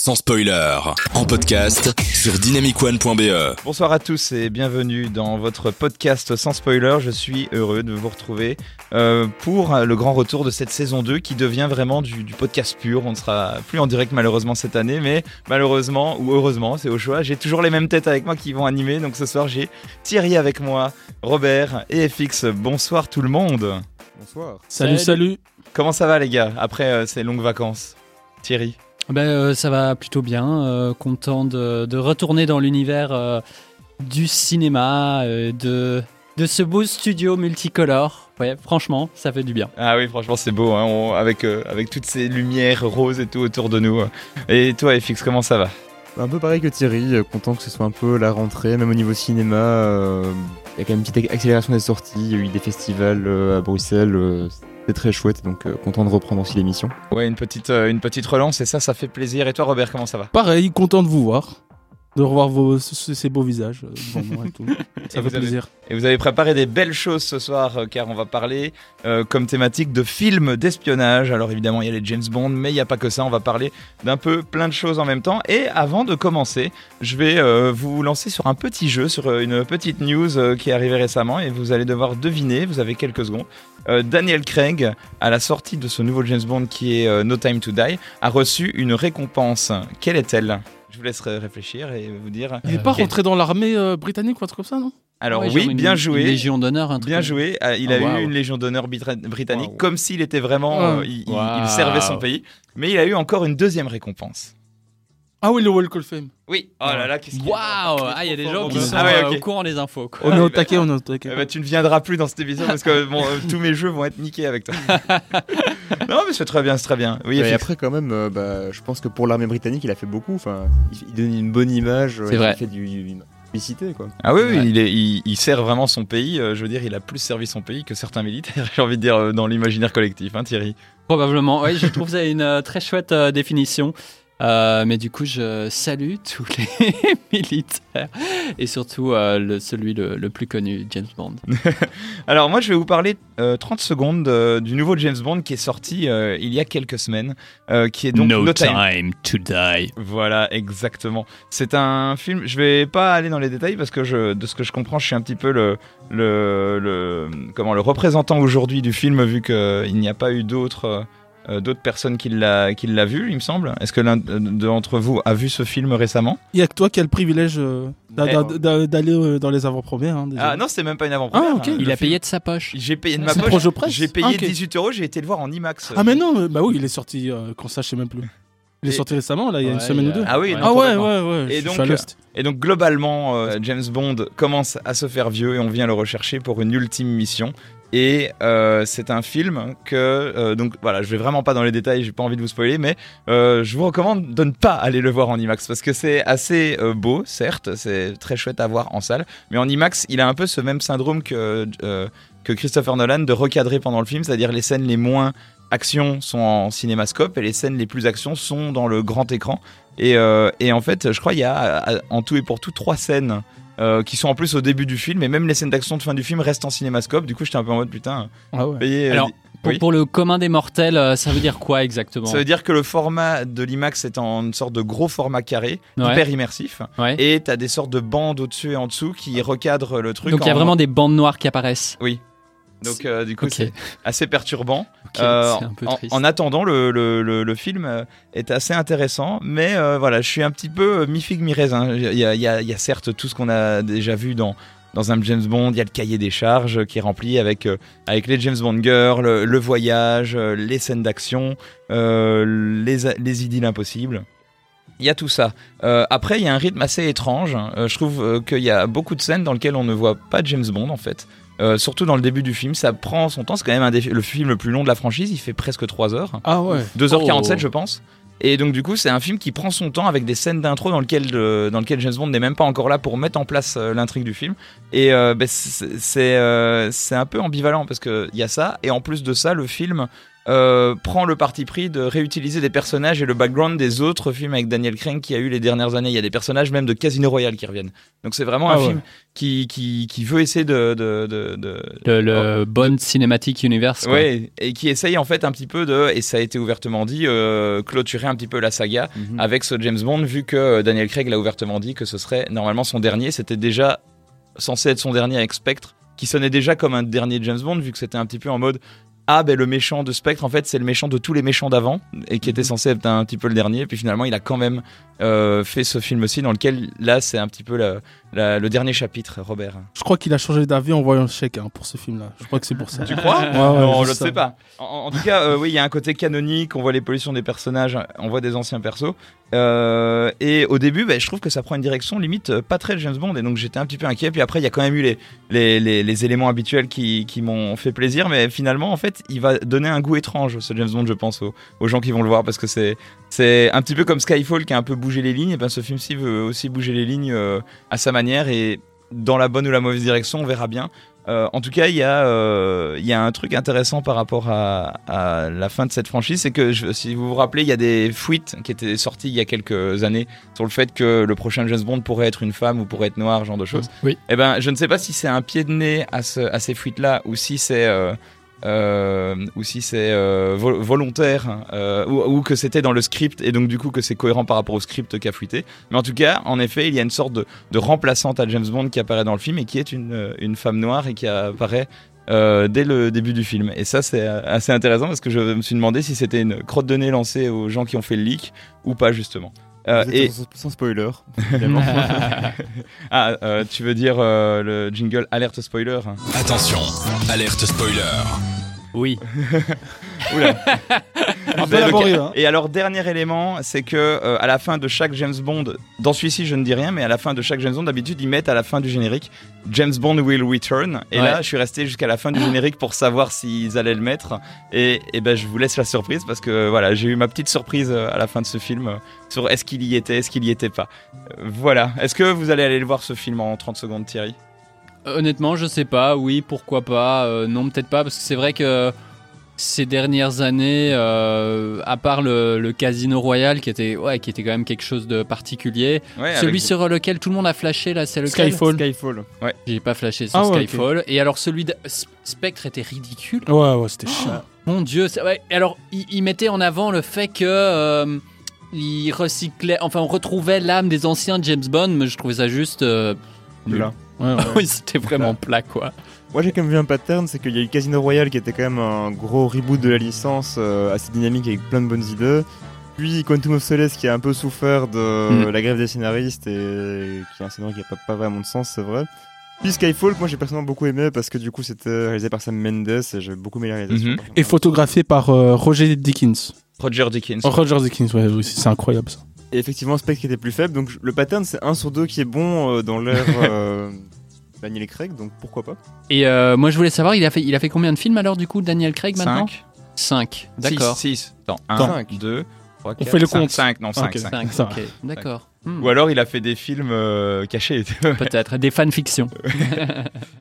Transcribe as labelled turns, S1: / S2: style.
S1: sans spoiler, en podcast sur dynamicone.be.
S2: Bonsoir à tous et bienvenue dans votre podcast sans spoiler. Je suis heureux de vous retrouver euh, pour le grand retour de cette saison 2 qui devient vraiment du, du podcast pur. On ne sera plus en direct malheureusement cette année, mais malheureusement ou heureusement, c'est au choix. J'ai toujours les mêmes têtes avec moi qui vont animer. Donc ce soir, j'ai Thierry avec moi, Robert et FX. Bonsoir tout le monde.
S3: Bonsoir.
S4: Salut, salut.
S2: Comment ça va les gars après euh, ces longues vacances? Thierry?
S4: Ben, euh, ça va plutôt bien. euh, content de, de retourner dans l'univers euh, du cinéma, euh, de, de ce beau studio multicolore. Ouais, franchement, ça fait du bien.
S2: Ah oui, franchement, c'est beau, hein, on- avec, euh, avec toutes ces lumières roses et tout autour de nous. Et toi, FX, comment ça va?
S3: Un peu pareil que Thierry, content que ce soit un peu la rentrée, même au niveau cinéma. euh, Il y a quand même une petite accélération des sorties, il y a eu des festivals euh, à Bruxelles, euh, c'était très chouette, donc euh, content de reprendre aussi l'émission.
S2: Ouais, une petite, euh, une petite relance, et ça, ça fait plaisir. Et toi, Robert, comment ça va?
S5: Pareil, content de vous voir. De revoir vos, ce- ces beaux visages euh, devant moi et tout. Ça
S2: Et
S5: fait
S2: avez-
S5: plaisir.
S2: Et vous avez préparé des belles choses ce soir, euh, car on va parler euh, comme thématique de films d'espionnage. Alors évidemment, il y a les James Bond, mais il n'y a pas que ça. On va parler d'un peu plein de choses en même temps. Et avant de commencer, je vais euh, vous lancer sur un petit jeu, sur une petite news qui est arrivée récemment, et vous allez devoir deviner. Vous avez quelques secondes. Daniel Craig, à la sortie de ce nouveau James Bond qui est No Time to Die, a reçu une récompense. Quelle est-elle? Je vous laisserai réfléchir et vous dire.
S5: Il est pas rentré dans l'armée euh, britannique ou un truc comme ça, non?
S2: Alors
S4: Ouais,
S2: oui,
S4: une-
S2: bien
S4: une
S2: joué.
S4: Légion d'honneur, un truc.
S2: Bien joué. Euh, Il a
S5: Oh,
S2: eu une Légion d'honneur britannique comme s'il était vraiment.
S5: Ah.
S2: euh, il, il- servait son pays. Mais il a eu encore une deuxième récompense.
S5: Ah oui, le Walk of Fame.
S2: Oui. Oh là là, qu'est-ce qu'il est
S4: Waouh
S2: fort.
S4: Ah, il y a des gens qui sont
S2: Ah ouais,
S4: euh,
S2: ok.
S4: au courant des infos. quoi.
S5: On est au
S2: bah-
S5: taquet, on est au taquet.
S2: Eh ben, tu ne viendras plus dans cette émission parce que bon, euh, tous mes jeux vont être niqués avec toi. non, mais c'est très bien, c'est très bien. Oui,
S3: et après, quand même, euh, bah, je pense que pour l'armée britannique, il a fait beaucoup. Enfin, il, il donne une bonne image, euh,
S4: C'est
S3: il
S4: vrai.
S3: fait du, du- publicité, quoi.
S2: Ah oui, oui,
S4: Ouais.
S2: il, est, il, il sert vraiment son pays. euh, je veux dire, il a plus servi son pays que certains militaires, j'ai envie de dire, euh, dans l'imaginaire collectif, hein, Thierry.
S4: Probablement. Oui, je trouve ça une euh, très chouette euh, définition. Euh, mais du coup, je salue tous les militaires et surtout euh, le, celui le, le plus connu, James Bond.
S2: Alors moi je vais vous parler euh, 30 secondes euh, du nouveau James Bond qui est sorti il y a quelques semaines, qui est donc No Time.
S4: to die.
S2: Voilà, exactement. C'est un film. Je vais pas aller dans les détails parce que je, de ce que je comprends, je suis un petit peu le, le, le comment le représentant aujourd'hui du film vu qu'il n'y a pas eu d'autres. Euh, d'autres personnes qui l'a qui l'a vu, il me semble. Est-ce que l'un d'entre vous a vu ce film récemment?
S5: Il y a que toi qui as le privilège euh, d'a-
S2: Eh.
S5: d'a- d'a- d'aller euh, dans les avant-premières. hein, déjà.
S2: Ah non, c'est même pas une avant-première.
S5: Ah, ok.
S2: hein.
S4: Il
S2: Le
S4: a
S2: film-
S4: payé de sa poche.
S2: J'ai payé de ma
S5: C'est
S2: poche.
S5: proche de presse
S2: J'ai payé
S5: Ah, ok.
S2: 18 euros. J'ai été le voir en IMAX.
S5: Ah mais non, bah oui, il est sorti euh, quand ça, je sais même plus. Il est
S2: Et-
S5: sorti récemment, là, il y a une
S4: Ouais,
S5: semaine
S4: il
S5: ou
S4: a-
S5: deux.
S2: Ah oui,
S4: Ouais.
S2: non,
S5: Ah ouais,
S2: complètement.
S5: ouais, ouais.
S2: Et
S5: je
S2: donc,
S5: suis à Lost.
S2: Et donc globalement, euh, James Bond commence à se faire vieux et on vient le rechercher pour une ultime mission. Et euh, c'est un film que euh, donc voilà, je vais vraiment pas dans les détails, j'ai pas envie de vous spoiler, mais euh, je vous recommande de ne pas aller le voir en IMAX parce que c'est assez beau, certes, c'est très chouette à voir en salle, mais en IMAX, il a un peu ce même syndrome que que Christopher Nolan de recadrer pendant le film, c'est-à-dire les scènes les moins action sont en cinémascope et les scènes les plus action sont dans le grand écran. Et, et en fait, je crois qu'il y a en tout et pour tout trois scènes euh, qui sont en plus au début du film, et même les scènes d'action de fin du film restent en cinémascope. Du coup, j'étais un peu en mode putain,
S5: Ah ouais.
S2: payé. euh,
S4: Alors, Pour,
S2: Oui.
S4: pour le commun des mortels, euh, ça veut dire quoi exactement
S2: Ça veut dire que le format de l'IMAX est en une sorte de gros format carré,
S4: Ouais.
S2: hyper immersif,
S4: Ouais.
S2: et t'as des sortes de bandes au-dessus et en dessous qui recadrent le truc.
S4: Donc il y a
S2: en-
S4: vraiment des bandes noires qui apparaissent.
S2: Donc euh, du coup, c'est assez perturbant. Euh, en, attendant, le, le, le, le film euh, est assez intéressant, mais euh, voilà, je suis un petit peu mi-figue, mi-raisin. Il y a, il y, a, il y a certes tout ce qu'on a déjà vu dans, dans un James Bond, il y a le cahier des charges qui est rempli avec, avec les James Bond girls, le, voyage, les scènes d'action, les, les idylles impossibles. Il y a tout ça. Euh, après, il y a un rythme assez étrange. Euh, je trouve euh, qu'il y a beaucoup de scènes dans lesquelles on ne voit pas James Bond en fait. Euh, surtout dans le début du film, ça prend son temps. C'est quand même un des- le film le plus long de la franchise. Il fait presque 3 heures.
S5: Ah ouais.
S2: 2h47
S4: Oh.
S2: je pense. Et donc du coup c'est un film qui prend son temps avec des scènes d'intro dans lequel euh, dans lequel James Bond n'est même pas encore là pour mettre en place euh, l'intrigue du film. Et euh, ben, c'est euh, un peu ambivalent parce que il y a ça et en plus de ça le film euh, prend le parti pris de réutiliser des personnages et le background des autres films avec Daniel Craig qui a eu les dernières années. Il y a des personnages même de Casino Royale qui reviennent. Donc c'est vraiment
S5: Ah
S2: un
S5: ouais.
S2: film qui, qui, qui veut essayer de... de, de, de-
S4: Le, le bon cinématique universe. quoi.
S2: Ouais, et qui essaye en fait un petit peu de, et ça a été ouvertement dit, euh, clôturer un petit peu la saga
S3: Mhm.
S2: avec ce James Bond, vu que Daniel Craig l'a ouvertement dit que ce serait normalement son dernier. C'était déjà censé être son dernier avec Spectre, qui sonnait déjà comme un dernier James Bond, vu que c'était un petit peu en mode ah ben le méchant de Spectre en fait c'est le méchant de tous les méchants d'avant et qui était censé être un petit peu le dernier puis finalement il a quand même euh, fait ce film aussi dans lequel là c'est un petit peu la- la- le dernier chapitre Robert
S5: Je crois qu'il a changé d'avis en voyant le chèque hein, pour ce film-là. Je crois que c'est pour ça.
S2: tu crois
S5: Ouais, ouais,
S2: Non, je ne
S5: juste ça.
S2: sais pas. En, en tout cas, euh, oui, il y a un côté canonique. On voit l'évolution des personnages, on voit des anciens persos. Euh, et au début, bah, je trouve que ça prend une direction limite euh, pas très James Bond. Et donc j'étais un petit peu inquiet. Puis après, il y a quand même eu les, éléments habituels qui, m'ont fait plaisir. Mais finalement, en fait, il va donner un goût étrange, ce James Bond, je pense, aux, gens qui vont le voir. Parce que c'est c'est un petit peu comme Skyfall qui a un peu bougé les lignes. Et ben ce film-ci veut aussi bouger les lignes euh, à sa manière. Et dans la bonne ou la mauvaise direction, on verra bien. Euh, en tout cas, il y, a, euh, y a un truc intéressant par rapport à, à la fin de cette franchise, c'est que je- si vous vous rappelez, il y a des fuites qui étaient sorties il y a quelques années sur le fait que le prochain James Bond pourrait être une femme ou pourrait être noir, genre de choses.
S4: Oui.
S2: Eh ben, je ne sais pas si c'est un pied de nez à, ce- à ces fuites-là ou si c'est euh, euh, ou si c'est euh, vo- volontaire euh, ou, que c'était dans le script et donc du coup que c'est cohérent par rapport au script qui a fuité. Mais en tout cas, en effet, il y a une sorte de, remplaçante à James Bond qui apparaît dans le film et qui est une, femme noire et qui apparaît dès le début du film. Et ça, c'est assez intéressant parce que je me suis demandé si c'était une crotte de nez lancée aux gens qui ont fait le leak ou pas justement. Euh, et
S3: sans, sans spoiler,
S2: ah, euh, tu veux dire euh, le jingle alerte spoiler hein
S1: Attention, alerte spoiler.
S4: Oui.
S2: Oula.
S5: Un peu
S2: Mais
S5: laborieux,
S2: donc,
S5: hein.
S2: Et alors dernier élément, c'est que euh, à la fin de chaque James Bond, dans celui-ci je ne dis rien, mais à la fin de chaque James Bond, d'habitude ils mettent à la fin du générique James Bond will return. Et
S4: Ouais.
S2: là, je suis resté jusqu'à la fin du générique pour savoir s'ils allaient le mettre. Et, et ben je vous laisse la surprise parce que voilà, j'ai eu ma petite surprise euh, à la fin de ce film euh, sur est-ce qu'il y était, est-ce qu'il y était pas. Euh, voilà. Est-ce que vous allez aller le voir ce film en 30 secondes, Thierry?
S4: Honnêtement, je sais pas. Oui, pourquoi pas. Euh, non, peut-être pas, parce que c'est vrai que ces dernières années, euh, à part le, le Casino Royal, qui était, ouais, qui était quand même quelque chose de particulier,
S2: Ouais,
S4: celui
S2: avec-
S4: sur lequel tout le monde a flashé là, c'est lequel
S5: Skyfall.
S3: Skyfall.
S4: J'ai pas flashé sur
S5: Ah ouais,
S4: Skyfall. Et alors celui de S- Spectre était ridicule.
S5: Ouais, ouais, c'était chiant.
S4: Mon Dieu. ouais, alors il, il mettait en avant le fait que euh, il recyclait, enfin on retrouvait l'âme des anciens James Bond, mais je trouvais ça juste. euh, nul.
S3: Là.
S5: Ouais,
S4: c'était vraiment plat quoi.
S3: Moi j'ai quand même vu un pattern, c'est qu'il y a eu Casino Royale qui était quand même un gros reboot de la licence, euh, assez dynamique avec plein de bonnes idées. Puis Quantum of Solace qui a un peu souffert de
S4: Mm.
S3: la grève des scénaristes et qui est un scénario qui n'a pas, pas vraiment de sens, c'est vrai. Puis Skyfall, que moi j'ai personnellement beaucoup aimé parce que du coup c'était réalisé par Sam Mendes et j'ai beaucoup aimé la réalisation.
S2: Mhm.
S5: Et photographié par euh, Roger Dickens.
S2: Roger Dickens.
S5: Oh, Roger Dickens, ouais, oui, c'est incroyable ça.
S3: Et effectivement, Spectre était plus faible, donc le pattern c'est 1 sur 2 qui est bon euh, dans l'ère euh, Daniel Craig, donc pourquoi pas.
S4: Et euh, moi je voulais savoir, il a fait, il a fait combien de films alors du coup, Daniel Craig maintenant?
S2: 5
S4: 5. D'accord.
S2: 6. Attends,
S3: Attends.
S2: 1, 2, 3, 4,
S5: fait le compte.
S2: 5, non, 5,
S5: Ok.
S2: 5.
S4: 5,
S5: Ça va.
S4: ok. D'accord. Hmm.
S2: Ou alors il a fait des films euh, cachés.
S4: Peut-être des fanfictions.